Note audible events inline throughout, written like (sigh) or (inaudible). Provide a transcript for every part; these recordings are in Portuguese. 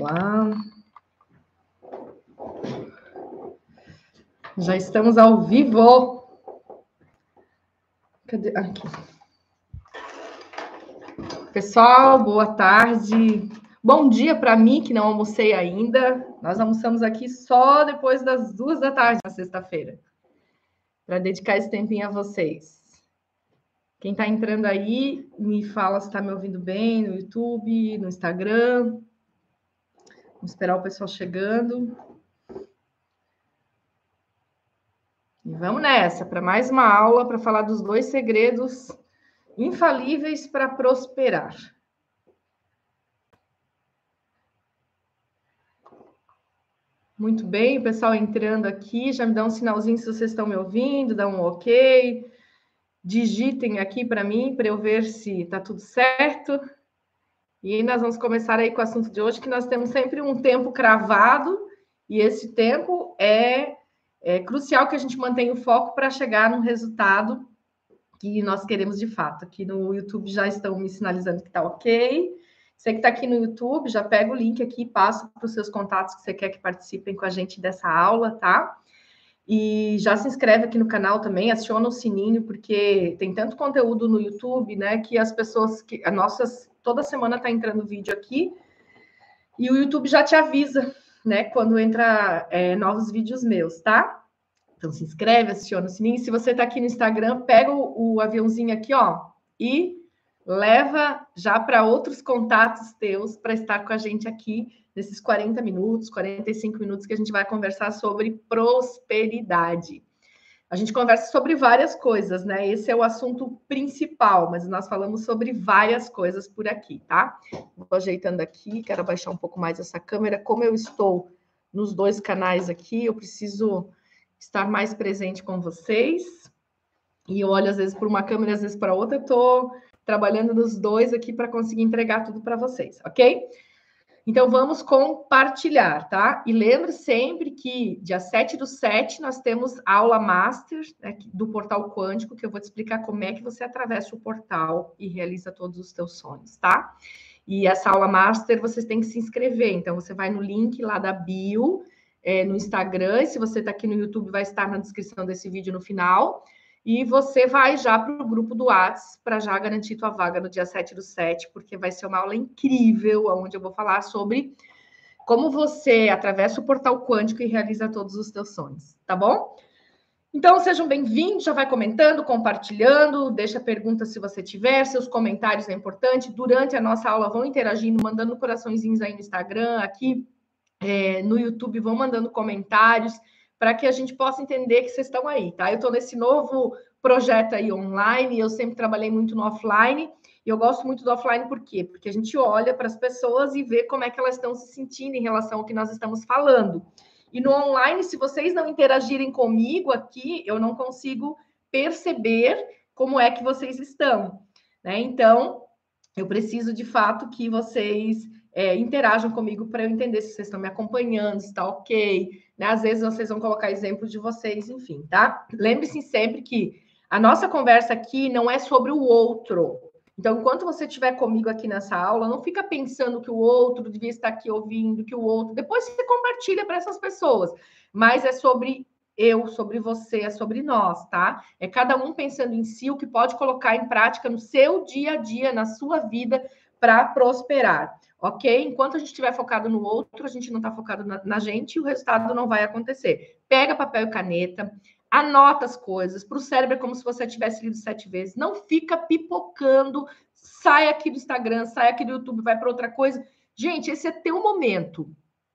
Lá. Já estamos ao vivo. Cadê? Aqui. Pessoal, boa tarde. Bom dia para mim, que não almocei ainda. Nós almoçamos aqui só depois das duas da tarde na sexta-feira, para dedicar esse tempinho a vocês. Quem está entrando aí, me fala se está me ouvindo bem no YouTube, no Instagram. Vamos esperar o pessoal chegando. E vamos nessa para mais uma aula para falar dos dois segredos infalíveis para prosperar. Muito bem, o pessoal entrando aqui, já me dá um sinalzinho se vocês estão me ouvindo, dá um ok. Digitem aqui para mim, para eu ver se está tudo certo. E nós vamos começar aí com o assunto de hoje, que nós temos sempre um tempo cravado, e esse tempo é é crucial que a gente mantenha o foco para chegar num resultado que nós queremos de fato. Aqui no YouTube já estão me sinalizando que está ok. Você que está aqui no YouTube, já pega o link aqui e passa para os seus contatos que você quer que participem com a gente dessa aula, tá? E já se inscreve aqui no canal também, aciona o sininho, porque tem tanto conteúdo no YouTube, né? Que as pessoas que. A nossas, toda semana está entrando vídeo aqui, e o YouTube já te avisa né, quando entra é, novos vídeos meus, tá? Então se inscreve, aciona o sininho. Se você está aqui no Instagram, pega o, o aviãozinho aqui, ó, e leva já para outros contatos teus para estar com a gente aqui nesses 40 minutos, 45 minutos que a gente vai conversar sobre prosperidade. A gente conversa sobre várias coisas, né? Esse é o assunto principal, mas nós falamos sobre várias coisas por aqui, tá? Vou ajeitando aqui, quero abaixar um pouco mais essa câmera. Como eu estou nos dois canais aqui, eu preciso estar mais presente com vocês. E eu olho às vezes para uma câmera, às vezes para outra. Eu estou trabalhando nos dois aqui para conseguir entregar tudo para vocês, ok? Então, vamos compartilhar, tá? E lembre sempre que dia 7 do 7 nós temos aula master né, do portal quântico, que eu vou te explicar como é que você atravessa o portal e realiza todos os teus sonhos, tá? E essa aula master vocês têm que se inscrever. Então, você vai no link lá da bio, é, no Instagram, e se você está aqui no YouTube, vai estar na descrição desse vídeo no final. E você vai já para o grupo do Whats para já garantir tua vaga no dia 7 do 7, porque vai ser uma aula incrível, onde eu vou falar sobre como você atravessa o portal quântico e realiza todos os teus sonhos, tá bom? Então, sejam bem-vindos, já vai comentando, compartilhando, deixa pergunta se você tiver, seus comentários é importante. Durante a nossa aula, vão interagindo, mandando coraçõezinhos aí no Instagram, aqui é, no YouTube, vão mandando comentários para que a gente possa entender que vocês estão aí, tá? Eu estou nesse novo projeto aí online, eu sempre trabalhei muito no offline, e eu gosto muito do offline por quê? Porque a gente olha para as pessoas e vê como é que elas estão se sentindo em relação ao que nós estamos falando. E no online, se vocês não interagirem comigo aqui, eu não consigo perceber como é que vocês estão, né? Então, eu preciso de fato que vocês é, interajam comigo para eu entender se vocês estão me acompanhando, se está ok. Né? Às vezes vocês vão colocar exemplos de vocês, enfim, tá? Lembre-se sempre que a nossa conversa aqui não é sobre o outro. Então, enquanto você estiver comigo aqui nessa aula, não fica pensando que o outro devia estar aqui ouvindo, que o outro. Depois você compartilha para essas pessoas. Mas é sobre eu, sobre você, é sobre nós, tá? É cada um pensando em si, o que pode colocar em prática no seu dia a dia, na sua vida, para prosperar ok? Enquanto a gente estiver focado no outro, a gente não está focado na, na, gente e o resultado não vai acontecer. Pega papel e caneta, anota as coisas. Para o cérebro é como se você tivesse lido sete vezes. Não fica pipocando, sai aqui do Instagram, sai aqui do YouTube, vai para outra coisa. Gente, esse é teu momento.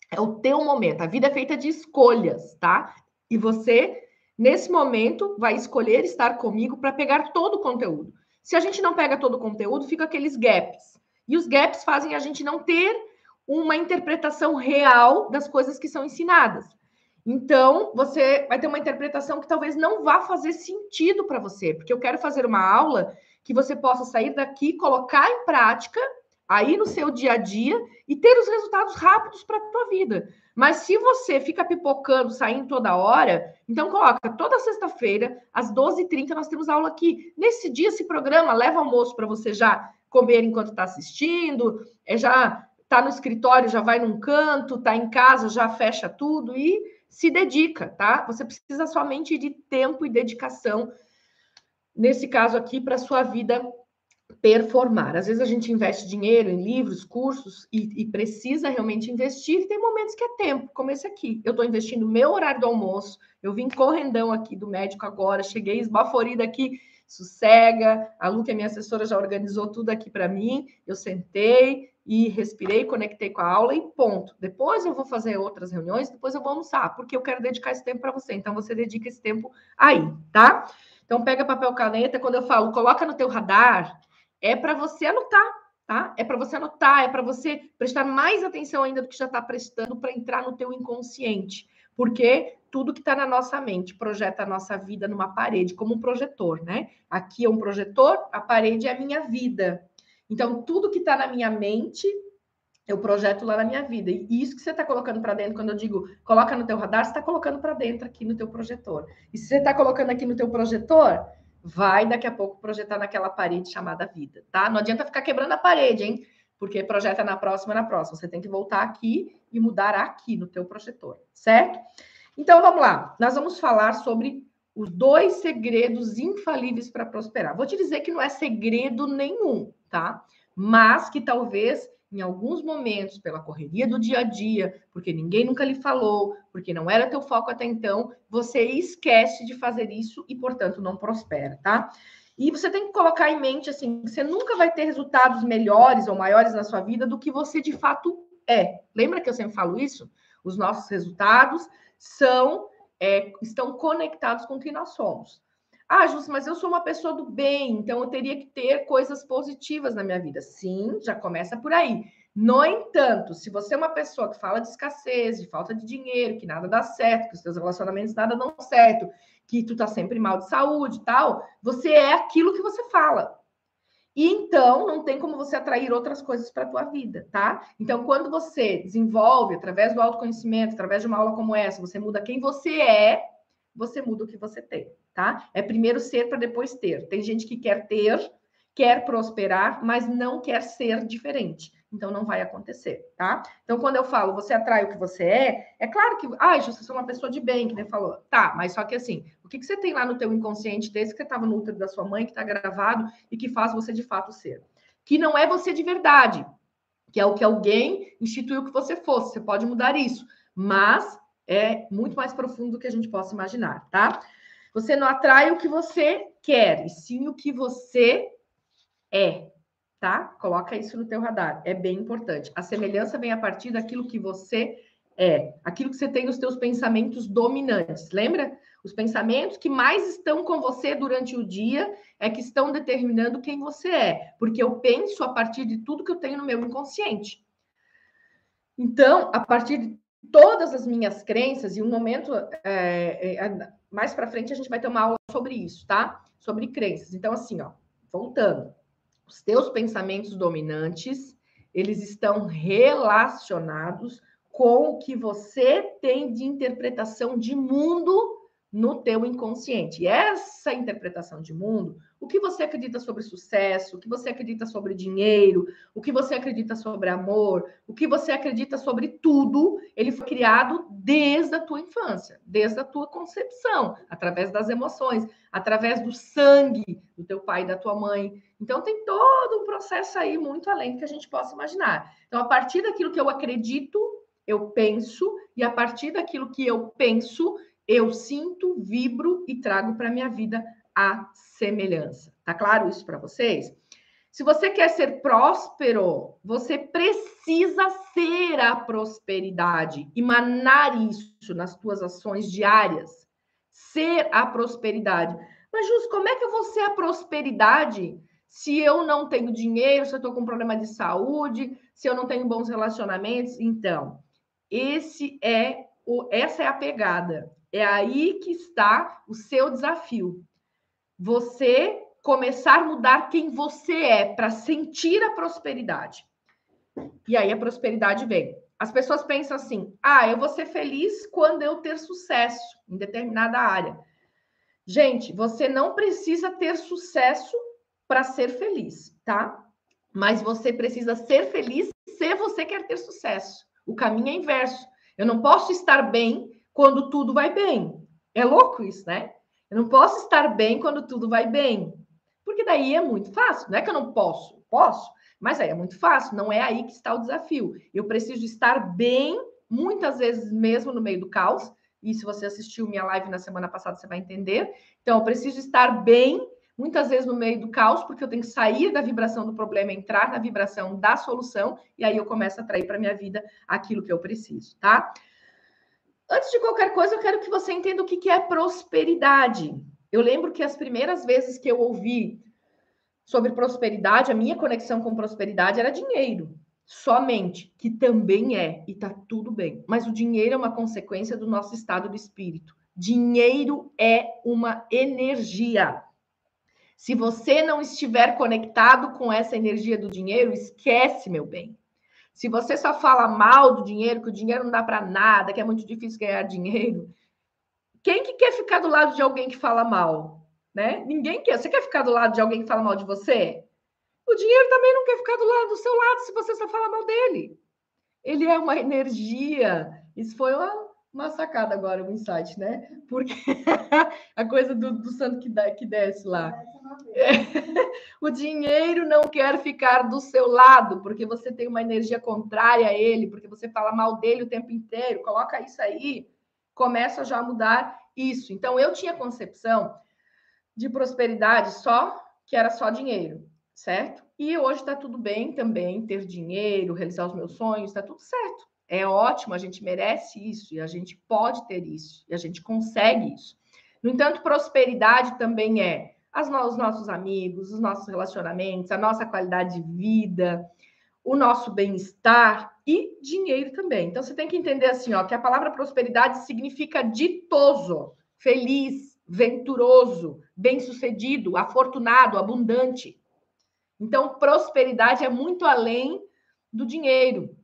É o teu momento. A vida é feita de escolhas, tá? E você, nesse momento, vai escolher estar comigo para pegar todo o conteúdo. Se a gente não pega todo o conteúdo, fica aqueles gaps. E os gaps fazem a gente não ter uma interpretação real das coisas que são ensinadas. Então, você vai ter uma interpretação que talvez não vá fazer sentido para você, porque eu quero fazer uma aula que você possa sair daqui, colocar em prática aí no seu dia a dia e ter os resultados rápidos para a tua vida. Mas se você fica pipocando, saindo toda hora, então coloca toda sexta-feira, às 12h30, nós temos aula aqui. Nesse dia, esse programa leva almoço para você já comer enquanto está assistindo, é já tá no escritório, já vai num canto, tá em casa, já fecha tudo e se dedica, tá? Você precisa somente de tempo e dedicação, nesse caso aqui, para sua vida performar. Às vezes a gente investe dinheiro em livros, cursos e, e, precisa realmente investir. E tem momentos que é tempo, como esse aqui. Eu estou investindo meu horário do almoço. Eu vim correndão aqui do médico agora, cheguei esbaforida aqui. Sossega. A Lu, que é minha assessora, já organizou tudo aqui para mim. Eu sentei e respirei, conectei com a aula e ponto. Depois eu vou fazer outras reuniões, depois eu vou almoçar, porque eu quero dedicar esse tempo para você. Então você dedica esse tempo aí, tá? Então pega papel caneta, quando eu falo, coloca no teu radar, é para você anotar, tá? É para você anotar, é para você prestar mais atenção ainda do que já está prestando para entrar no teu inconsciente. Porque tudo que está na nossa mente projeta a nossa vida numa parede, como um projetor, né? Aqui é um projetor, a parede é a minha vida. Então, tudo que está na minha mente, eu projeto lá na minha vida. E isso que você está colocando para dentro, quando eu digo coloca no teu radar, você está colocando para dentro aqui no teu projetor. E se você está colocando aqui no teu projetor, vai daqui a pouco projetar naquela parede chamada vida, tá? Não adianta ficar quebrando a parede, hein? Porque projeta na próxima, na próxima. Você tem que voltar aqui e mudar aqui no teu projetor, certo? Então vamos lá. Nós vamos falar sobre os dois segredos infalíveis para prosperar. Vou te dizer que não é segredo nenhum, tá? Mas que talvez em alguns momentos, pela correria do dia a dia, porque ninguém nunca lhe falou, porque não era teu foco até então, você esquece de fazer isso e, portanto, não prospera, tá? E você tem que colocar em mente assim, você nunca vai ter resultados melhores ou maiores na sua vida do que você de fato é. Lembra que eu sempre falo isso? Os nossos resultados são é, estão conectados com o que nós somos. Ah, Justo, mas eu sou uma pessoa do bem, então eu teria que ter coisas positivas na minha vida. Sim, já começa por aí. No entanto, se você é uma pessoa que fala de escassez, de falta de dinheiro, que nada dá certo, que os seus relacionamentos nada dão certo, que tu tá sempre mal de saúde e tal, você é aquilo que você fala. E então não tem como você atrair outras coisas para a tua vida, tá? Então, quando você desenvolve através do autoconhecimento, através de uma aula como essa, você muda quem você é, você muda o que você tem tá? É primeiro ser para depois ter. Tem gente que quer ter, quer prosperar, mas não quer ser diferente. Então não vai acontecer, tá? Então quando eu falo você atrai o que você é, é claro que, ah, você é uma pessoa de bem, que nem falou. Tá, mas só que assim, o que, que você tem lá no teu inconsciente desse que estava no útero da sua mãe, que está gravado e que faz você de fato ser? Que não é você de verdade, que é o que alguém instituiu que você fosse. Você pode mudar isso, mas é muito mais profundo do que a gente possa imaginar, tá? Você não atrai o que você quer, e sim o que você é, tá? Coloca isso no teu radar, é bem importante. A semelhança vem a partir daquilo que você é, aquilo que você tem nos teus pensamentos dominantes. Lembra? Os pensamentos que mais estão com você durante o dia é que estão determinando quem você é, porque eu penso a partir de tudo que eu tenho no meu inconsciente. Então, a partir de todas as minhas crenças, e um momento é, é, mais para frente a gente vai ter uma aula sobre isso, tá? Sobre crenças. Então, assim, ó, voltando. Os teus pensamentos dominantes, eles estão relacionados com o que você tem de interpretação de mundo no teu inconsciente. E essa interpretação de mundo, o que você acredita sobre sucesso, o que você acredita sobre dinheiro, o que você acredita sobre amor, o que você acredita sobre tudo, ele foi criado desde a tua infância, desde a tua concepção, através das emoções, através do sangue do teu pai e da tua mãe. Então tem todo um processo aí muito além do que a gente possa imaginar. Então a partir daquilo que eu acredito, eu penso e a partir daquilo que eu penso, eu sinto, vibro e trago para minha vida a semelhança. Tá claro isso para vocês? Se você quer ser próspero, você precisa ser a prosperidade, emanar isso nas tuas ações diárias. Ser a prosperidade. Mas, Jus, como é que eu vou ser a prosperidade se eu não tenho dinheiro, se eu estou com problema de saúde, se eu não tenho bons relacionamentos? Então, esse é o, essa é a pegada. É aí que está o seu desafio. Você começar a mudar quem você é para sentir a prosperidade. E aí a prosperidade vem. As pessoas pensam assim: ah, eu vou ser feliz quando eu ter sucesso em determinada área. Gente, você não precisa ter sucesso para ser feliz, tá? Mas você precisa ser feliz se você quer ter sucesso. O caminho é inverso. Eu não posso estar bem quando tudo vai bem. É louco isso, né? Eu não posso estar bem quando tudo vai bem. Porque daí é muito fácil. Não é que eu não posso, posso, mas aí é muito fácil. Não é aí que está o desafio. Eu preciso estar bem, muitas vezes mesmo no meio do caos. E se você assistiu minha live na semana passada, você vai entender. Então, eu preciso estar bem, muitas vezes no meio do caos, porque eu tenho que sair da vibração do problema, entrar na vibração da solução, e aí eu começo a atrair para minha vida aquilo que eu preciso, tá? Antes de qualquer coisa, eu quero que você entenda o que é prosperidade. Eu lembro que as primeiras vezes que eu ouvi sobre prosperidade, a minha conexão com prosperidade era dinheiro. Somente, que também é, e tá tudo bem. Mas o dinheiro é uma consequência do nosso estado de espírito. Dinheiro é uma energia. Se você não estiver conectado com essa energia do dinheiro, esquece, meu bem. Se você só fala mal do dinheiro, que o dinheiro não dá para nada, que é muito difícil ganhar dinheiro, quem que quer ficar do lado de alguém que fala mal? Né? Ninguém quer. Você quer ficar do lado de alguém que fala mal de você? O dinheiro também não quer ficar do lado do seu lado se você só fala mal dele. Ele é uma energia. Isso foi uma, uma sacada agora, um insight, né? Porque (laughs) a coisa do, do santo que, dá, que desce lá. (laughs) o dinheiro não quer ficar do seu lado, porque você tem uma energia contrária a ele, porque você fala mal dele o tempo inteiro. Coloca isso aí, começa já a mudar isso. Então, eu tinha concepção de prosperidade só que era só dinheiro, certo? E hoje está tudo bem também ter dinheiro, realizar os meus sonhos, está tudo certo. É ótimo, a gente merece isso e a gente pode ter isso e a gente consegue isso. No entanto, prosperidade também é as, os nossos amigos, os nossos relacionamentos, a nossa qualidade de vida, o nosso bem-estar e dinheiro também. Então você tem que entender assim, ó, que a palavra prosperidade significa ditoso, feliz, venturoso, bem-sucedido, afortunado, abundante. Então prosperidade é muito além do dinheiro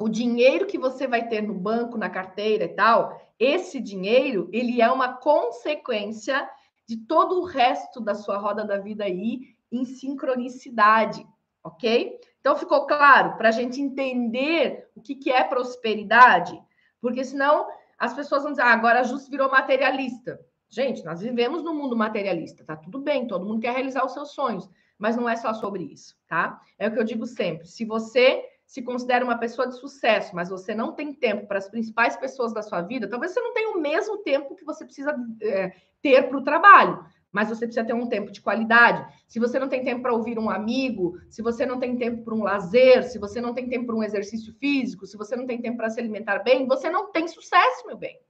o dinheiro que você vai ter no banco, na carteira e tal, esse dinheiro, ele é uma consequência de todo o resto da sua roda da vida aí em sincronicidade, ok? Então ficou claro para a gente entender o que, que é prosperidade, porque senão as pessoas vão dizer, ah, agora a Jus virou materialista. Gente, nós vivemos no mundo materialista, tá tudo bem, todo mundo quer realizar os seus sonhos, mas não é só sobre isso, tá? É o que eu digo sempre. Se você se considera uma pessoa de sucesso, mas você não tem tempo para as principais pessoas da sua vida, talvez você não tenha o mesmo tempo que você precisa é, ter para o trabalho, mas você precisa ter um tempo de qualidade. Se você não tem tempo para ouvir um amigo, se você não tem tempo para um lazer, se você não tem tempo para um exercício físico, se você não tem tempo para se alimentar bem, você não tem sucesso, meu bem.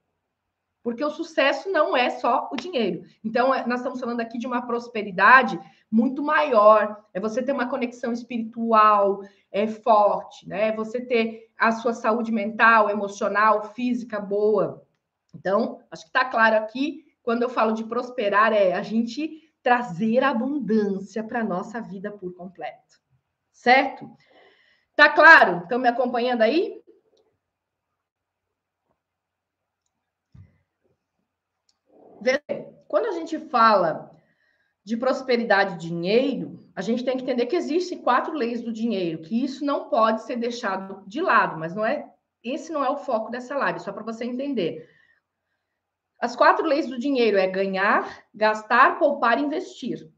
Porque o sucesso não é só o dinheiro. Então, é, nós estamos falando aqui de uma prosperidade muito maior. É você ter uma conexão espiritual é, forte, né? É você ter a sua saúde mental, emocional, física boa. Então, acho que está claro aqui, quando eu falo de prosperar, é a gente trazer abundância para a nossa vida por completo. Certo? Tá claro? Estão me acompanhando aí? Quando a gente fala de prosperidade e dinheiro, a gente tem que entender que existem quatro leis do dinheiro, que isso não pode ser deixado de lado, mas não é esse não é o foco dessa live, só para você entender. As quatro leis do dinheiro é ganhar, gastar, poupar e investir.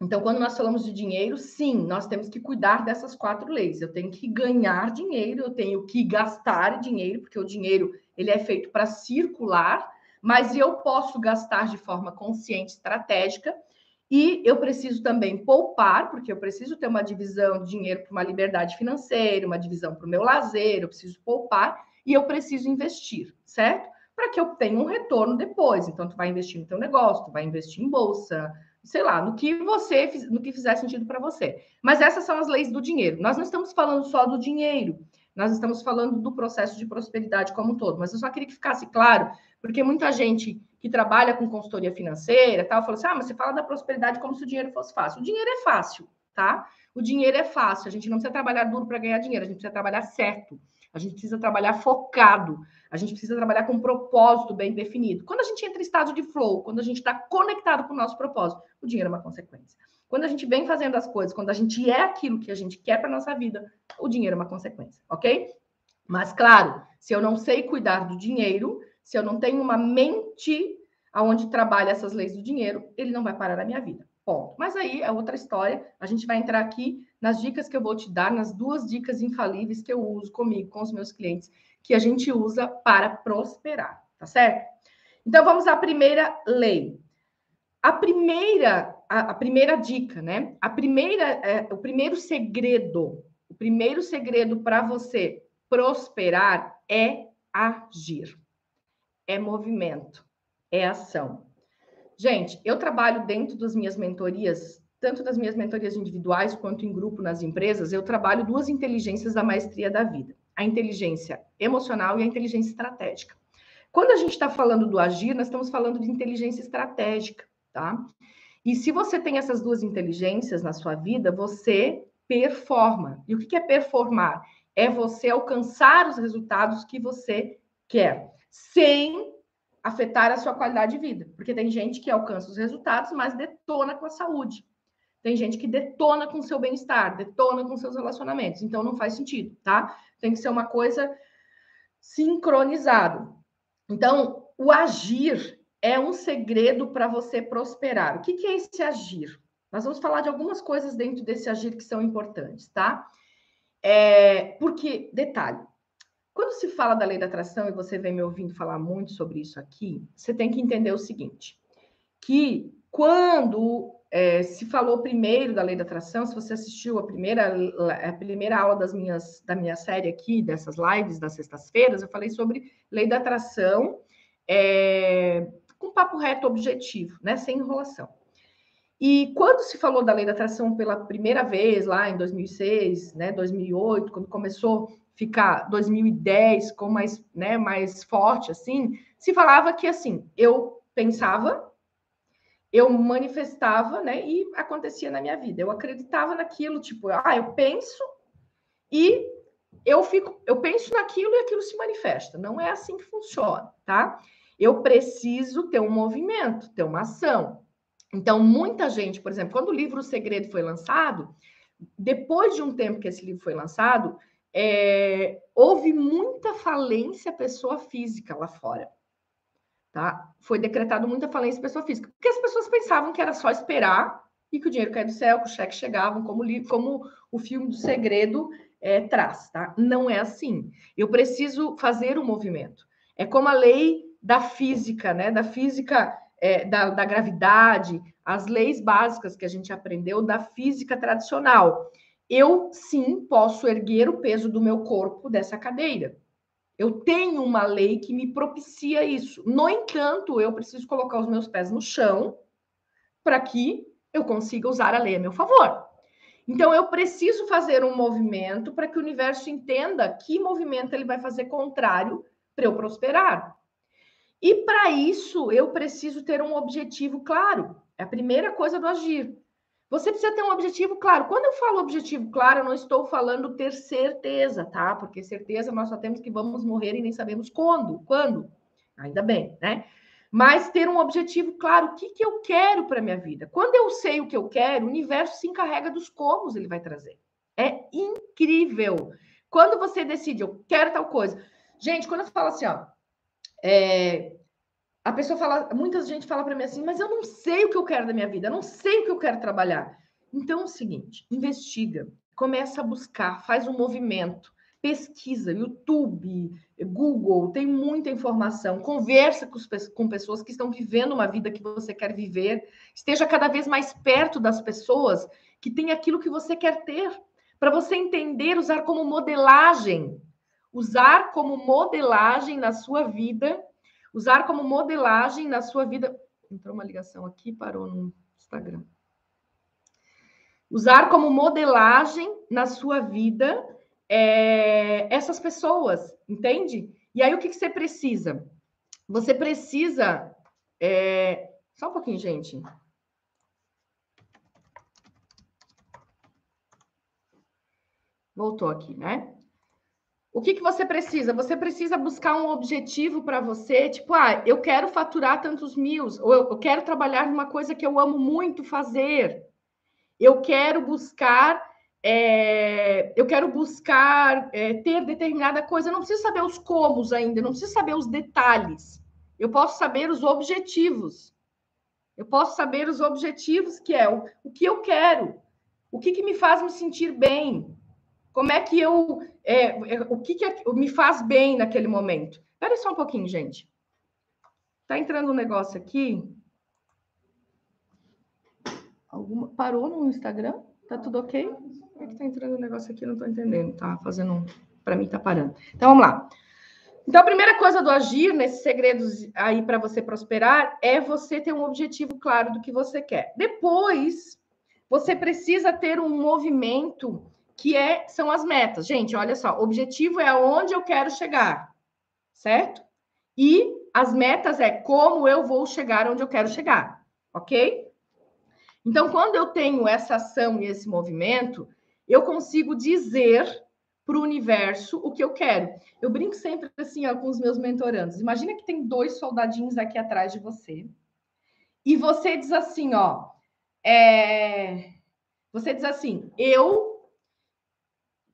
Então, quando nós falamos de dinheiro, sim, nós temos que cuidar dessas quatro leis. Eu tenho que ganhar dinheiro, eu tenho que gastar dinheiro, porque o dinheiro ele é feito para circular mas eu posso gastar de forma consciente, estratégica, e eu preciso também poupar, porque eu preciso ter uma divisão de dinheiro para uma liberdade financeira, uma divisão para o meu lazer, eu preciso poupar e eu preciso investir, certo? Para que eu tenha um retorno depois. Então, tu vai investir no teu negócio, tu vai investir em bolsa, sei lá, no que você no que fizer sentido para você. Mas essas são as leis do dinheiro. Nós não estamos falando só do dinheiro, nós estamos falando do processo de prosperidade como um todo. Mas eu só queria que ficasse claro porque muita gente que trabalha com consultoria financeira tal, fala assim: ah, mas você fala da prosperidade como se o dinheiro fosse fácil. O dinheiro é fácil, tá? O dinheiro é fácil. A gente não precisa trabalhar duro para ganhar dinheiro, a gente precisa trabalhar certo. A gente precisa trabalhar focado. A gente precisa trabalhar com um propósito bem definido. Quando a gente entra em estado de flow, quando a gente está conectado com o nosso propósito, o dinheiro é uma consequência. Quando a gente vem fazendo as coisas, quando a gente é aquilo que a gente quer para nossa vida, o dinheiro é uma consequência, ok? Mas claro, se eu não sei cuidar do dinheiro, se eu não tenho uma mente aonde trabalha essas leis do dinheiro, ele não vai parar na minha vida. Ponto. Mas aí é outra história. A gente vai entrar aqui nas dicas que eu vou te dar, nas duas dicas infalíveis que eu uso comigo, com os meus clientes, que a gente usa para prosperar, tá certo? Então vamos à primeira lei. A primeira, a, a primeira dica, né? A primeira, é, o primeiro segredo, o primeiro segredo para você prosperar é agir, é movimento, é ação. Gente, eu trabalho dentro das minhas mentorias, tanto das minhas mentorias individuais quanto em grupo nas empresas, eu trabalho duas inteligências da maestria da vida: a inteligência emocional e a inteligência estratégica. Quando a gente está falando do agir, nós estamos falando de inteligência estratégica, tá? E se você tem essas duas inteligências na sua vida, você performa. E o que é performar? É você alcançar os resultados que você quer, sem afetar a sua qualidade de vida. Porque tem gente que alcança os resultados, mas detona com a saúde. Tem gente que detona com o seu bem-estar, detona com seus relacionamentos. Então não faz sentido, tá? Tem que ser uma coisa sincronizada. Então, o agir é um segredo para você prosperar. O que, que é esse agir? Nós vamos falar de algumas coisas dentro desse agir que são importantes, tá? É, porque, detalhe, quando se fala da lei da atração, e você vem me ouvindo falar muito sobre isso aqui, você tem que entender o seguinte: que quando é, se falou primeiro da lei da atração, se você assistiu a primeira, a primeira aula das minhas, da minha série aqui, dessas lives das sextas-feiras, eu falei sobre lei da atração é, com papo reto objetivo, né? Sem enrolação. E quando se falou da lei da atração pela primeira vez, lá em 2006, né, 2008, quando começou ficar 2010 com mais, né, mais forte assim, se falava que assim, eu pensava, eu manifestava, né, e acontecia na minha vida. Eu acreditava naquilo, tipo, ah, eu penso e eu fico, eu penso naquilo e aquilo se manifesta. Não é assim que funciona, tá? Eu preciso ter um movimento, ter uma ação. Então, muita gente, por exemplo, quando o livro O Segredo foi lançado, depois de um tempo que esse livro foi lançado, é, houve muita falência pessoa física lá fora. Tá? Foi decretado muita falência pessoa física, porque as pessoas pensavam que era só esperar e que o dinheiro caia do céu, que os cheques chegavam, como, como o filme do segredo é, traz, tá? Não é assim. Eu preciso fazer o um movimento. É como a lei da física, né? Da física é, da, da gravidade, as leis básicas que a gente aprendeu da física tradicional eu sim posso erguer o peso do meu corpo dessa cadeira. Eu tenho uma lei que me propicia isso. No entanto, eu preciso colocar os meus pés no chão para que eu consiga usar a lei a meu favor. Então, eu preciso fazer um movimento para que o universo entenda que movimento ele vai fazer contrário para eu prosperar. E para isso, eu preciso ter um objetivo claro. É a primeira coisa do agir. Você precisa ter um objetivo claro. Quando eu falo objetivo claro, eu não estou falando ter certeza, tá? Porque certeza nós só temos que vamos morrer e nem sabemos quando. Quando? Ainda bem, né? Mas ter um objetivo claro, o que, que eu quero para minha vida. Quando eu sei o que eu quero, o universo se encarrega dos comos ele vai trazer. É incrível. Quando você decide, eu quero tal coisa. Gente, quando eu falo assim, ó, é, a pessoa fala, muita gente fala para mim assim, mas eu não sei o que eu quero da minha vida, eu não sei o que eu quero trabalhar. Então é o seguinte, investiga, começa a buscar, faz um movimento, pesquisa, YouTube, Google, tem muita informação, conversa com, os, com pessoas que estão vivendo uma vida que você quer viver, esteja cada vez mais perto das pessoas que têm aquilo que você quer ter, para você entender, usar como modelagem, usar como modelagem na sua vida Usar como modelagem na sua vida. Entrou uma ligação aqui, parou no Instagram. Usar como modelagem na sua vida é, essas pessoas, entende? E aí o que, que você precisa? Você precisa. É... Só um pouquinho, gente. Voltou aqui, né? O que, que você precisa? Você precisa buscar um objetivo para você, tipo, ah, eu quero faturar tantos mil, ou eu, quero trabalhar numa coisa que eu amo muito fazer. eu quero buscar é, eu quero buscar é, ter determinada coisa, eu não preciso saber os comos ainda, não preciso saber os detalhes. Eu posso saber os objetivos. Eu posso saber os objetivos, que é o, o que eu quero, o que, que me faz me sentir bem, como é que eu. É, é, o que, que é, me faz bem naquele momento. Espera só um pouquinho, gente. Tá entrando um negócio aqui. Alguma, parou no Instagram? Tá tudo ok? Por que tá entrando um negócio aqui? Não tô entendendo. Tá fazendo um. Para mim, tá parando. Então, vamos lá. Então, a primeira coisa do agir, nesses segredos aí para você prosperar, é você ter um objetivo claro do que você quer. Depois, você precisa ter um movimento que é, são as metas. Gente, olha só, objetivo é aonde eu quero chegar, certo? E as metas é como eu vou chegar onde eu quero chegar, ok? Então, quando eu tenho essa ação e esse movimento, eu consigo dizer para o universo o que eu quero. Eu brinco sempre assim ó, com os meus mentorandos. Imagina que tem dois soldadinhos aqui atrás de você. E você diz assim, ó. É... Você diz assim, eu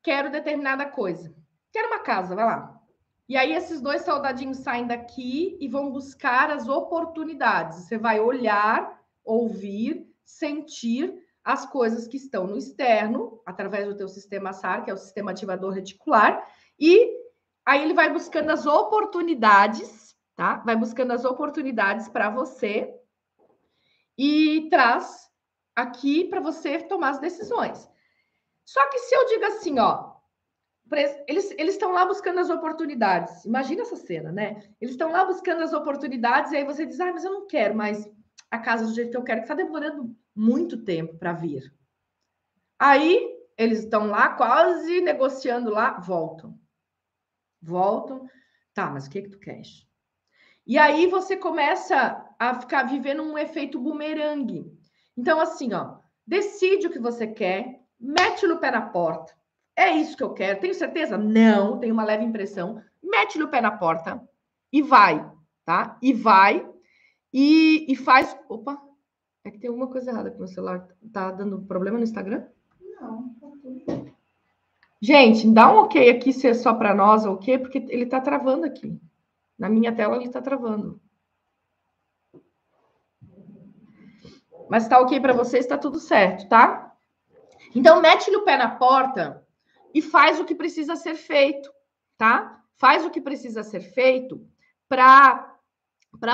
quero determinada coisa. Quero uma casa, vai lá. E aí esses dois soldadinhos saem daqui e vão buscar as oportunidades. Você vai olhar, ouvir, sentir as coisas que estão no externo, através do teu sistema SAR, que é o sistema ativador reticular, e aí ele vai buscando as oportunidades, tá? Vai buscando as oportunidades para você e traz aqui para você tomar as decisões. Só que se eu digo assim, ó, eles estão lá buscando as oportunidades. Imagina essa cena, né? Eles estão lá buscando as oportunidades, e aí você diz, ah, mas eu não quero mais a casa do jeito que eu quero, que está demorando muito tempo para vir. Aí eles estão lá quase negociando lá, voltam. Voltam. Tá, mas o que que tu queres? E aí você começa a ficar vivendo um efeito bumerangue. Então assim, ó, decide o que você quer, mete-lhe o pé na porta. É isso que eu quero. Tenho certeza? Não, tenho uma leve impressão. Mete-lhe o pé na porta e vai, tá? E vai e, e faz. Opa, é que tem alguma coisa errada com o celular. Tá dando problema no Instagram? Não, tá tudo. Gente, dá um ok aqui se é só para nós ou ok, porque ele tá travando aqui. Na minha tela ele tá travando. Mas tá ok para vocês, tá tudo certo, tá? Então, mete-lhe o pé na porta e faz o que precisa ser feito, tá? Faz o que precisa ser feito para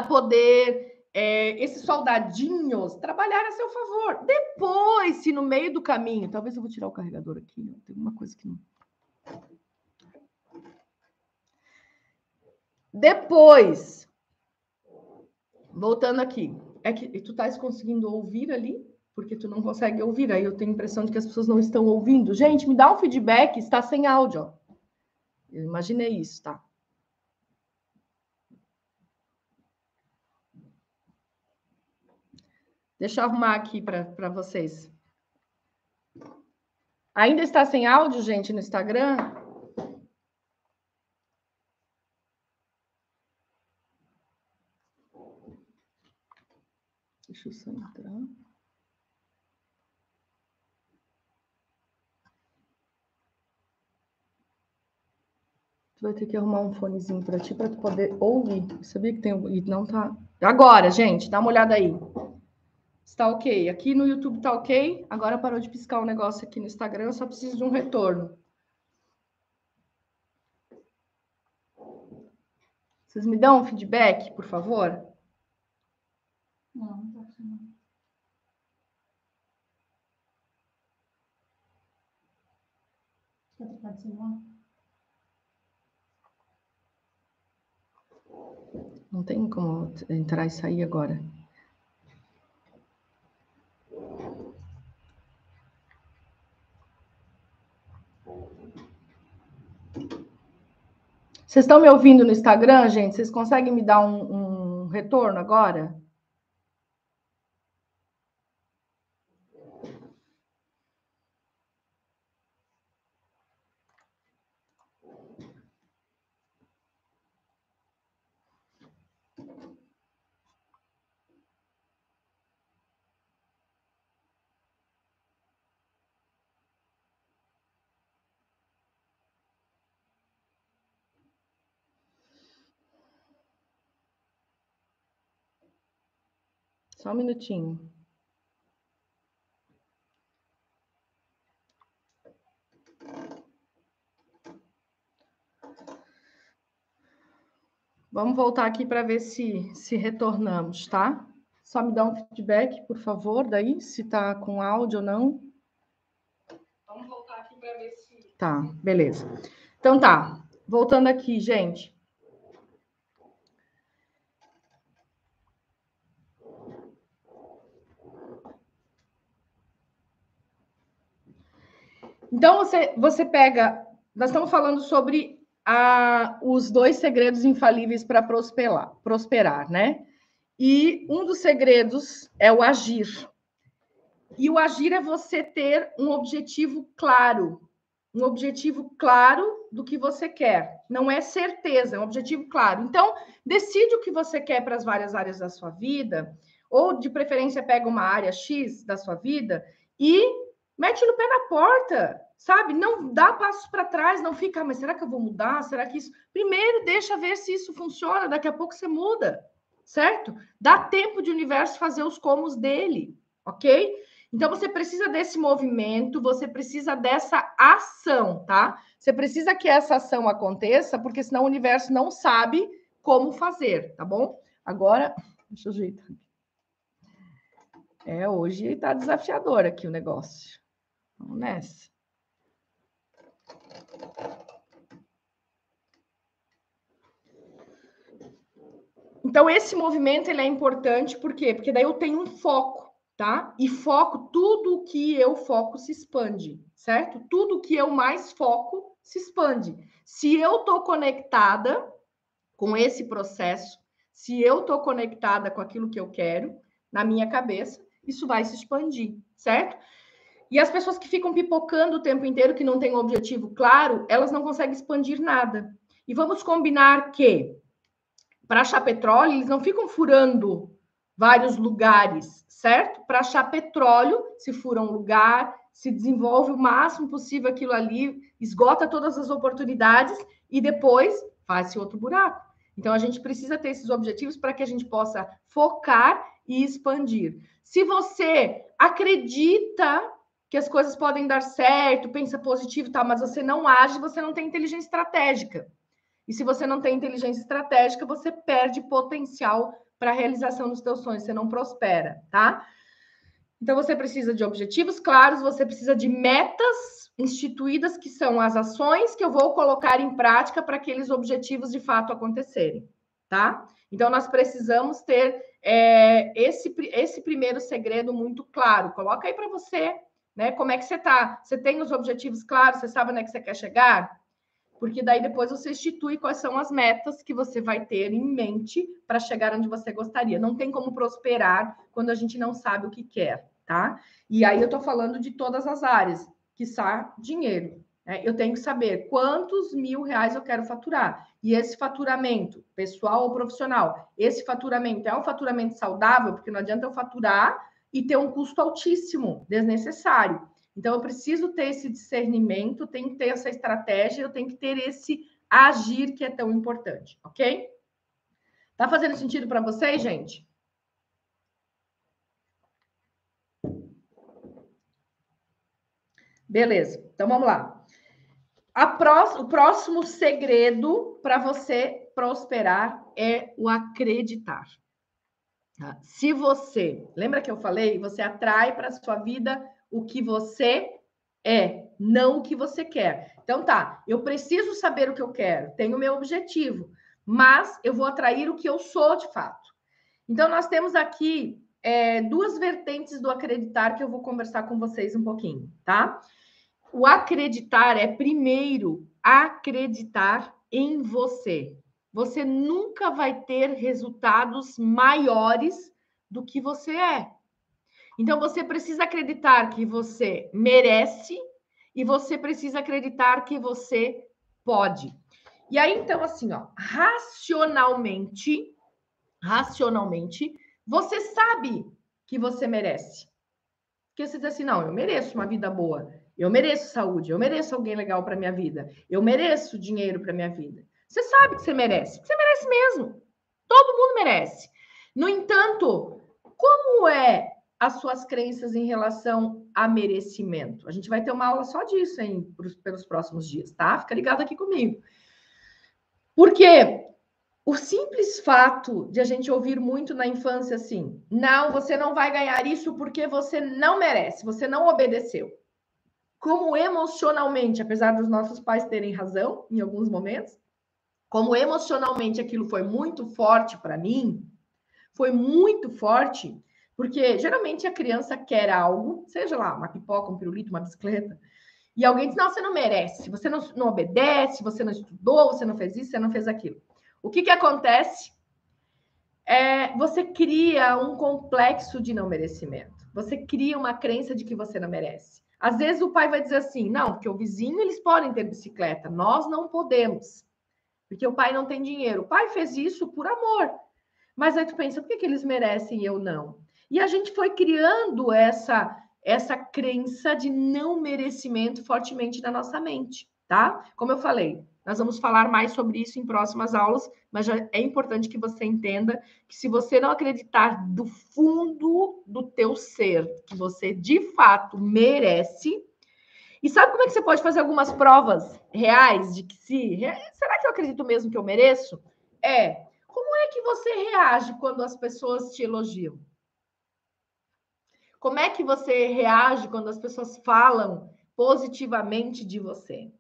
poder é, esses soldadinhos trabalhar a seu favor. Depois, se no meio do caminho, talvez eu vou tirar o carregador aqui, tem uma coisa que não. Depois, voltando aqui, é que tu estás conseguindo ouvir ali? Porque tu não consegue ouvir. Aí eu tenho a impressão de que as pessoas não estão ouvindo. Gente, me dá um feedback, está sem áudio. Eu imaginei isso, tá? Deixa eu arrumar aqui para vocês. Ainda está sem áudio, gente, no Instagram? Deixa eu só entrar. Tu vai ter que arrumar um fonezinho para ti para tu poder ouvir. sabia que tem e não tá. Agora, gente, dá uma olhada aí. Está ok. Aqui no YouTube está ok. Agora parou de piscar o um negócio aqui no Instagram. Eu só preciso de um retorno. Vocês me dão um feedback, por favor? Não, não está não. Quer trocar celular? Não tem como entrar e sair agora. Vocês estão me ouvindo no Instagram, gente? Vocês conseguem me dar um, um retorno agora? Só um minutinho. Vamos voltar aqui para ver se, se retornamos, tá? Só me dá um feedback, por favor, daí, se está com áudio ou não. Vamos voltar aqui para ver se. Tá, beleza. Então tá, voltando aqui, gente. Então você, você pega. Nós estamos falando sobre a, os dois segredos infalíveis para prosperar, prosperar, né? E um dos segredos é o agir. E o agir é você ter um objetivo claro, um objetivo claro do que você quer. Não é certeza, é um objetivo claro. Então, decide o que você quer para as várias áreas da sua vida, ou de preferência pega uma área X da sua vida e mete no pé na porta sabe? Não dá passos para trás, não fica, ah, mas será que eu vou mudar? Será que isso. Primeiro, deixa ver se isso funciona, daqui a pouco você muda, certo? Dá tempo de universo fazer os comos dele, ok? Então você precisa desse movimento, você precisa dessa ação, tá? Você precisa que essa ação aconteça, porque senão o universo não sabe como fazer, tá bom? Agora, deixa eu ajeitar. É, hoje está desafiador aqui o negócio. Vamos nessa. Então, esse movimento ele é importante, por quê? Porque daí eu tenho um foco, tá? E foco, tudo que eu foco se expande, certo? Tudo que eu mais foco se expande. Se eu tô conectada com esse processo, se eu tô conectada com aquilo que eu quero na minha cabeça, isso vai se expandir, certo? E as pessoas que ficam pipocando o tempo inteiro, que não têm um objetivo claro, elas não conseguem expandir nada. E vamos combinar que, para achar petróleo, eles não ficam furando vários lugares, certo? Para achar petróleo, se fura um lugar, se desenvolve o máximo possível aquilo ali, esgota todas as oportunidades e depois faz-se outro buraco. Então, a gente precisa ter esses objetivos para que a gente possa focar e expandir. Se você acredita que as coisas podem dar certo, pensa positivo, tá, mas você não age, você não tem inteligência estratégica. E se você não tem inteligência estratégica, você perde potencial para a realização dos seus sonhos, você não prospera, tá? Então você precisa de objetivos claros, você precisa de metas instituídas, que são as ações que eu vou colocar em prática para aqueles objetivos de fato acontecerem, tá? Então nós precisamos ter é, esse, esse primeiro segredo muito claro. Coloca aí para você né? Como é que você está? Você tem os objetivos claros? Você sabe onde é que você quer chegar? Porque daí depois você institui quais são as metas que você vai ter em mente para chegar onde você gostaria. Não tem como prosperar quando a gente não sabe o que quer, tá? E aí eu estou falando de todas as áreas, que está dinheiro. Né? Eu tenho que saber quantos mil reais eu quero faturar. E esse faturamento, pessoal ou profissional, esse faturamento é um faturamento saudável, porque não adianta eu faturar e ter um custo altíssimo, desnecessário. Então, eu preciso ter esse discernimento, tenho que ter essa estratégia, eu tenho que ter esse agir que é tão importante, ok? Tá fazendo sentido para vocês, gente? Beleza, então vamos lá. Pró o próximo segredo para você prosperar é o acreditar. Tá? Se você, lembra que eu falei, você atrai para sua vida o que você é, não o que você quer. Então tá, eu preciso saber o que eu quero, tenho meu objetivo, mas eu vou atrair o que eu sou de fato. Então nós temos aqui é, duas vertentes do acreditar que eu vou conversar com vocês um pouquinho, tá? O acreditar é primeiro acreditar em você você nunca vai ter resultados maiores do que você é. Então você precisa acreditar que você merece e você precisa acreditar que você pode. E aí então assim, ó, racionalmente, racionalmente, você sabe que você merece. Porque você diz assim, não, eu mereço uma vida boa, eu mereço saúde, eu mereço alguém legal para minha vida, eu mereço dinheiro para minha vida. Você sabe que você merece. Você merece mesmo. Todo mundo merece. No entanto, como é as suas crenças em relação a merecimento? A gente vai ter uma aula só disso, hein, pelos próximos dias, tá? Fica ligado aqui comigo. Porque o simples fato de a gente ouvir muito na infância assim, não, você não vai ganhar isso porque você não merece, você não obedeceu. Como emocionalmente, apesar dos nossos pais terem razão em alguns momentos, como emocionalmente aquilo foi muito forte para mim, foi muito forte, porque geralmente a criança quer algo, seja lá uma pipoca, um pirulito, uma bicicleta, e alguém diz: não, você não merece, você não, não obedece, você não estudou, você não fez isso, você não fez aquilo. O que, que acontece? É, você cria um complexo de não merecimento. Você cria uma crença de que você não merece. Às vezes o pai vai dizer assim: não, porque o vizinho eles podem ter bicicleta, nós não podemos, porque o pai não tem dinheiro. O pai fez isso por amor. Mas aí tu pensa, por que, que eles merecem e eu não? E a gente foi criando essa essa crença de não merecimento fortemente na nossa mente, tá? Como eu falei, nós vamos falar mais sobre isso em próximas aulas, mas já é importante que você entenda que se você não acreditar do fundo do teu ser que você de fato merece, e sabe como é que você pode fazer algumas provas reais de que se será que eu acredito mesmo que eu mereço? É, como é que você reage quando as pessoas te elogiam? Como é que você reage quando as pessoas falam positivamente de você?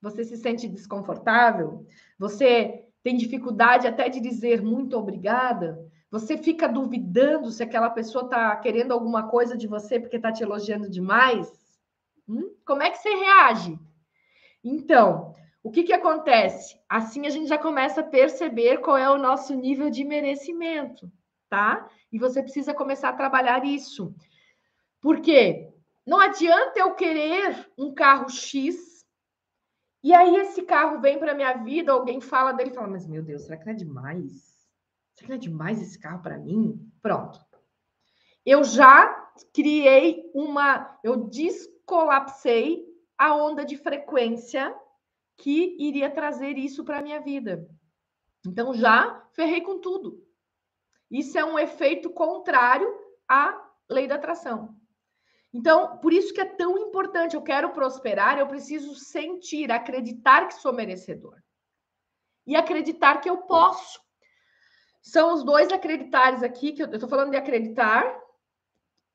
Você se sente desconfortável? Você tem dificuldade até de dizer muito obrigada? Você fica duvidando se aquela pessoa está querendo alguma coisa de você porque está te elogiando demais? Hum? Como é que você reage? Então, o que, que acontece? Assim a gente já começa a perceber qual é o nosso nível de merecimento, tá? E você precisa começar a trabalhar isso. Por quê? Não adianta eu querer um carro X e aí esse carro vem para minha vida, alguém fala dele e fala: "Mas meu Deus, será que não é demais? Será que não é demais esse carro para mim?" Pronto. Eu já criei uma, eu descolapsei a onda de frequência que iria trazer isso para minha vida. Então já ferrei com tudo. Isso é um efeito contrário à lei da atração. Então, por isso que é tão importante. Eu quero prosperar, eu preciso sentir, acreditar que sou merecedor. E acreditar que eu posso. São os dois acreditares aqui, que eu estou falando de acreditar.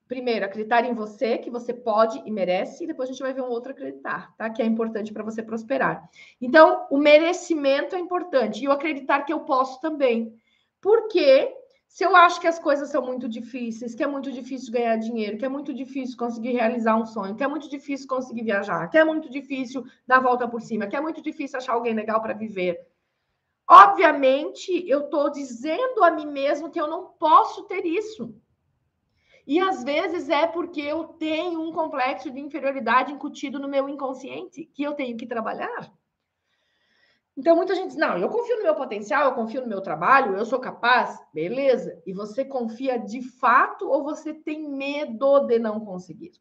Primeiro, acreditar em você, que você pode e merece, e depois a gente vai ver um outro acreditar, tá? Que é importante para você prosperar. Então, o merecimento é importante, e o acreditar que eu posso também. Porque se eu acho que as coisas são muito difíceis, que é muito difícil ganhar dinheiro, que é muito difícil conseguir realizar um sonho, que é muito difícil conseguir viajar, que é muito difícil dar a volta por cima, que é muito difícil achar alguém legal para viver. Obviamente, eu estou dizendo a mim mesmo que eu não posso ter isso. E às vezes é porque eu tenho um complexo de inferioridade incutido no meu inconsciente que eu tenho que trabalhar. Então, muita gente diz: não, eu confio no meu potencial, eu confio no meu trabalho, eu sou capaz, beleza. E você confia de fato ou você tem medo de não conseguir?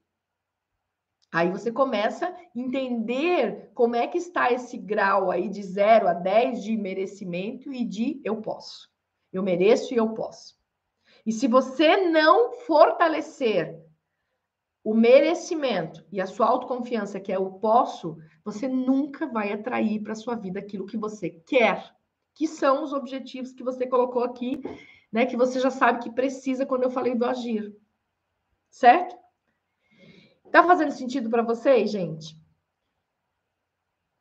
Aí você começa a entender como é que está esse grau aí de 0 a 10 de merecimento e de eu posso. Eu mereço e eu posso. E se você não fortalecer o merecimento e a sua autoconfiança, que é o posso, você nunca vai atrair para sua vida aquilo que você quer, que são os objetivos que você colocou aqui, né, que você já sabe que precisa quando eu falei do agir. Certo? Tá fazendo sentido para vocês, gente?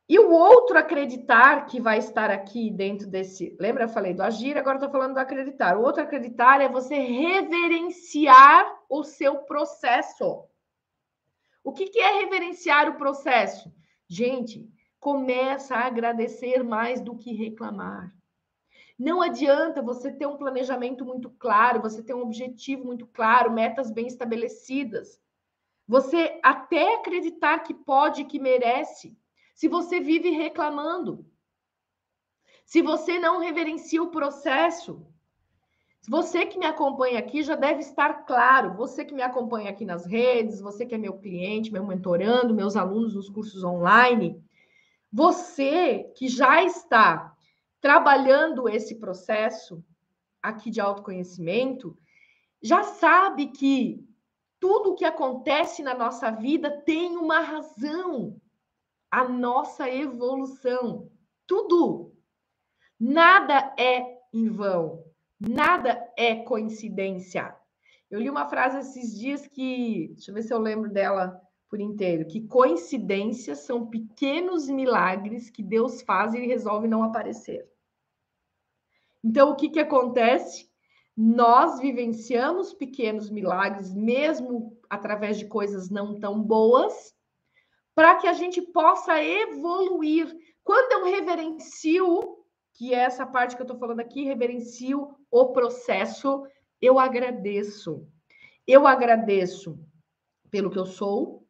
E o outro acreditar que vai estar aqui dentro desse. Lembra, eu falei do agir, agora estou falando do acreditar. O outro acreditar é você reverenciar o seu processo. O que, que é reverenciar o processo? Gente, começa a agradecer mais do que reclamar. Não adianta você ter um planejamento muito claro, você ter um objetivo muito claro, metas bem estabelecidas. Você até acreditar que pode, que merece, se você vive reclamando. Se você não reverencia o processo, você que me acompanha aqui já deve estar claro. Você que me acompanha aqui nas redes, você que é meu cliente, meu mentorando, meus alunos nos cursos online, você que já está trabalhando esse processo aqui de autoconhecimento, já sabe que tudo o que acontece na nossa vida tem uma razão. A nossa evolução. Tudo. Nada é em vão. Nada é coincidência. Eu li uma frase esses dias que, deixa eu ver se eu lembro dela por inteiro, que coincidências são pequenos milagres que Deus faz e resolve não aparecer. Então, o que, que acontece? Nós vivenciamos pequenos milagres, mesmo através de coisas não tão boas, para que a gente possa evoluir. Quando eu reverencio, que é essa parte que eu estou falando aqui, reverencio o processo, eu agradeço. Eu agradeço pelo que eu sou,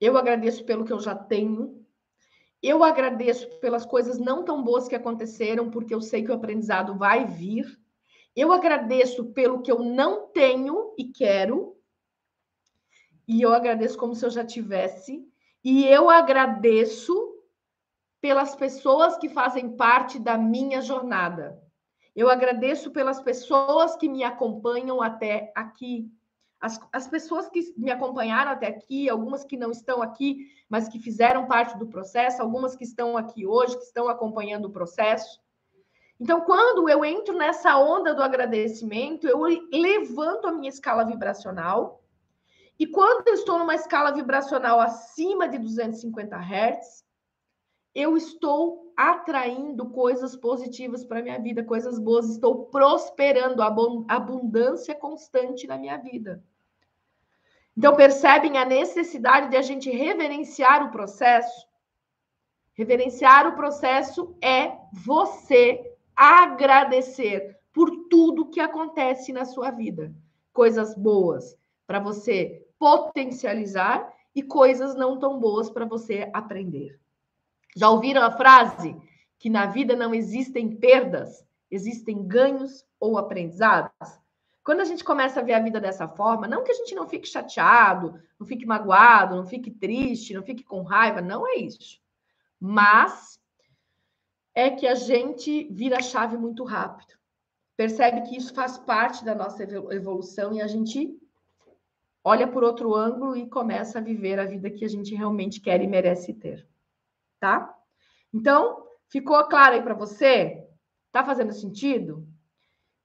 eu agradeço pelo que eu já tenho, eu agradeço pelas coisas não tão boas que aconteceram, porque eu sei que o aprendizado vai vir. Eu agradeço pelo que eu não tenho e quero. E eu agradeço como se eu já tivesse. E eu agradeço pelas pessoas que fazem parte da minha jornada. Eu agradeço pelas pessoas que me acompanham até aqui. As, as pessoas que me acompanharam até aqui, algumas que não estão aqui, mas que fizeram parte do processo, algumas que estão aqui hoje, que estão acompanhando o processo. Então, quando eu entro nessa onda do agradecimento, eu levanto a minha escala vibracional. E quando eu estou numa escala vibracional acima de 250 Hz, eu estou atraindo coisas positivas para minha vida, coisas boas, estou prosperando, abundância constante na minha vida. Então, percebem a necessidade de a gente reverenciar o processo? Reverenciar o processo é você agradecer por tudo que acontece na sua vida. Coisas boas para você potencializar e coisas não tão boas para você aprender. Já ouviram a frase que na vida não existem perdas, existem ganhos ou aprendizados? Quando a gente começa a ver a vida dessa forma, não que a gente não fique chateado, não fique magoado, não fique triste, não fique com raiva, não é isso. Mas é que a gente vira a chave muito rápido. Percebe que isso faz parte da nossa evolução e a gente olha por outro ângulo e começa a viver a vida que a gente realmente quer e merece ter tá? Então, ficou claro aí para você? Tá fazendo sentido?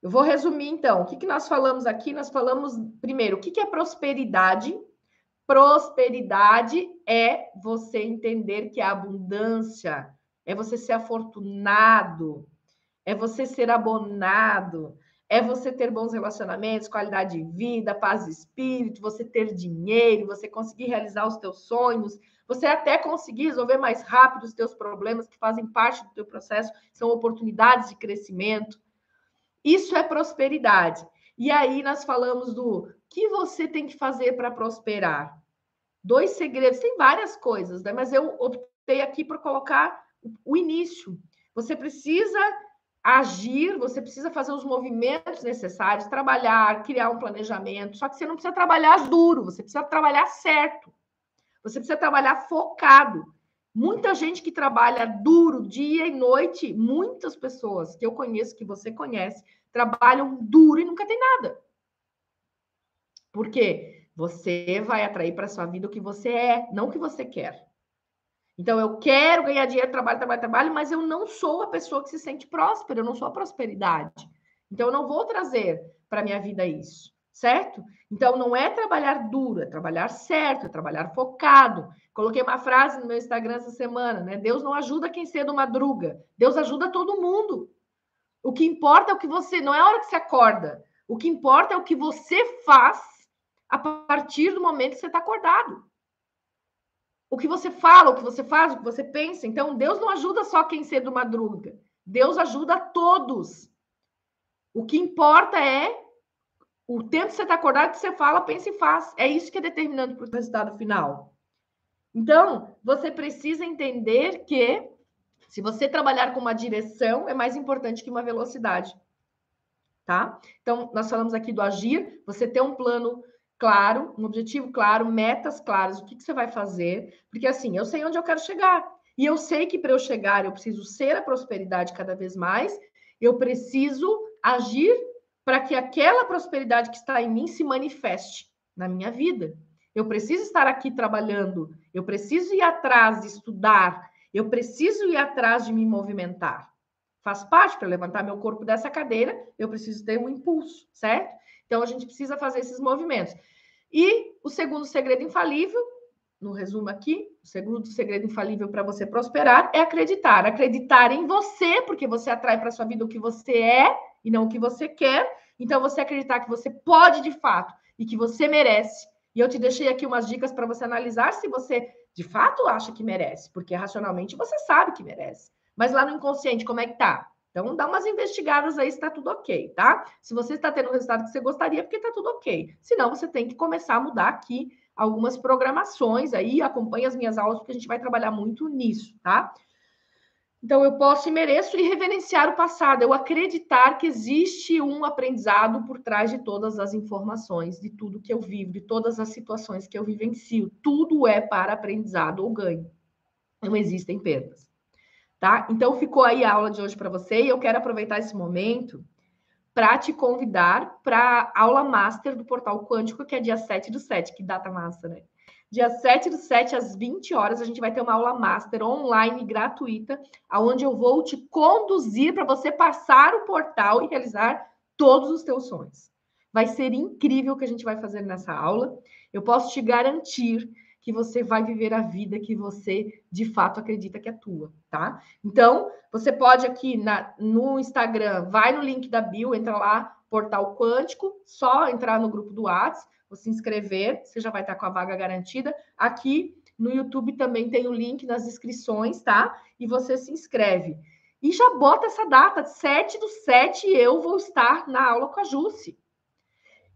Eu vou resumir então. O que, que nós falamos aqui? Nós falamos primeiro, o que, que é prosperidade? Prosperidade é você entender que a abundância é você ser afortunado, é você ser abonado, é você ter bons relacionamentos, qualidade de vida, paz de espírito, você ter dinheiro, você conseguir realizar os teus sonhos, você até conseguir resolver mais rápido os teus problemas que fazem parte do teu processo, são oportunidades de crescimento. Isso é prosperidade. E aí nós falamos do que você tem que fazer para prosperar. Dois segredos, tem várias coisas, né? Mas eu optei aqui por colocar o início. Você precisa agir, você precisa fazer os movimentos necessários, trabalhar, criar um planejamento. Só que você não precisa trabalhar duro, você precisa trabalhar certo. Você precisa trabalhar focado. Muita gente que trabalha duro dia e noite, muitas pessoas que eu conheço, que você conhece, trabalham duro e nunca tem nada. Por quê? Você vai atrair para sua vida o que você é, não o que você quer. Então, eu quero ganhar dinheiro, trabalho, trabalho, trabalho, mas eu não sou a pessoa que se sente próspera, eu não sou a prosperidade. Então, eu não vou trazer para minha vida isso certo? Então, não é trabalhar duro, é trabalhar certo, é trabalhar focado. Coloquei uma frase no meu Instagram essa semana, né? Deus não ajuda quem cedo madruga, Deus ajuda todo mundo. O que importa é o que você, não é a hora que você acorda, o que importa é o que você faz a partir do momento que você está acordado. O que você fala, o que você faz, o que você pensa. Então, Deus não ajuda só quem cedo madruga, Deus ajuda a todos. O que importa é o tempo que você está acordado, que você fala, pensa e faz. É isso que é determinante para o resultado final. Então, você precisa entender que se você trabalhar com uma direção, é mais importante que uma velocidade. Tá? Então, nós falamos aqui do agir, você ter um plano claro, um objetivo claro, metas claras, o que, que você vai fazer, porque assim, eu sei onde eu quero chegar. E eu sei que para eu chegar, eu preciso ser a prosperidade cada vez mais, eu preciso agir para que aquela prosperidade que está em mim se manifeste na minha vida. Eu preciso estar aqui trabalhando, eu preciso ir atrás de estudar, eu preciso ir atrás de me movimentar. Faz parte para levantar meu corpo dessa cadeira, eu preciso ter um impulso, certo? Então a gente precisa fazer esses movimentos. E o segundo segredo infalível, no resumo aqui, o segundo segredo infalível para você prosperar é acreditar. Acreditar em você, porque você atrai para sua vida o que você é e não o que você quer. Então você acreditar que você pode de fato e que você merece e eu te deixei aqui umas dicas para você analisar se você de fato acha que merece, porque racionalmente você sabe que merece. Mas lá no inconsciente, como é que tá? Então, dá umas investigadas aí se está tudo ok, tá? Se você está tendo o resultado que você gostaria, porque está tudo ok. Senão, você tem que começar a mudar aqui algumas programações aí, acompanhe as minhas aulas, porque a gente vai trabalhar muito nisso, tá? Então, eu posso e mereço e reverenciar o passado, eu acreditar que existe um aprendizado por trás de todas as informações, de tudo que eu vivo, de todas as situações que eu vivencio. Tudo é para aprendizado ou ganho. Não existem perdas. Tá? Então, ficou aí a aula de hoje para você e eu quero aproveitar esse momento para te convidar para a aula master do Portal Quântico, que é dia 7 do 7. Que data massa, né? Dia 7 do 7 às 20 horas, a gente vai ter uma aula master online gratuita, aonde eu vou te conduzir para você passar o portal e realizar todos os teus sonhos. Vai ser incrível o que a gente vai fazer nessa aula. Eu posso te garantir que você vai viver a vida que você de fato acredita que é tua, tá? Então, você pode aqui na, no Instagram, vai no link da bio, entra lá, Portal Quântico, só entrar no grupo do WhatsApp se inscrever, você já vai estar com a vaga garantida. Aqui no YouTube também tem o link nas inscrições, tá? E você se inscreve. E já bota essa data, 7 do 7, eu vou estar na aula com a Jússi.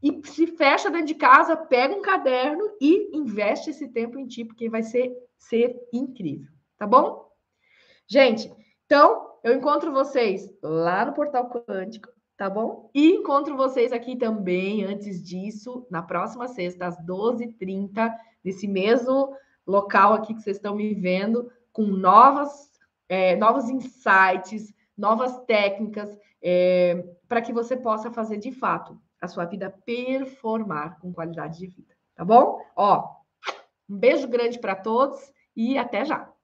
E se fecha dentro de casa, pega um caderno e investe esse tempo em ti, porque vai ser, ser incrível, tá bom? Gente, então eu encontro vocês lá no Portal Quântico tá bom? E encontro vocês aqui também, antes disso, na próxima sexta, às 12h30, nesse mesmo local aqui que vocês estão me vendo, com novas, é, novos insights, novas técnicas, é, para que você possa fazer de fato a sua vida performar com qualidade de vida, tá bom? Ó, um beijo grande para todos e até já!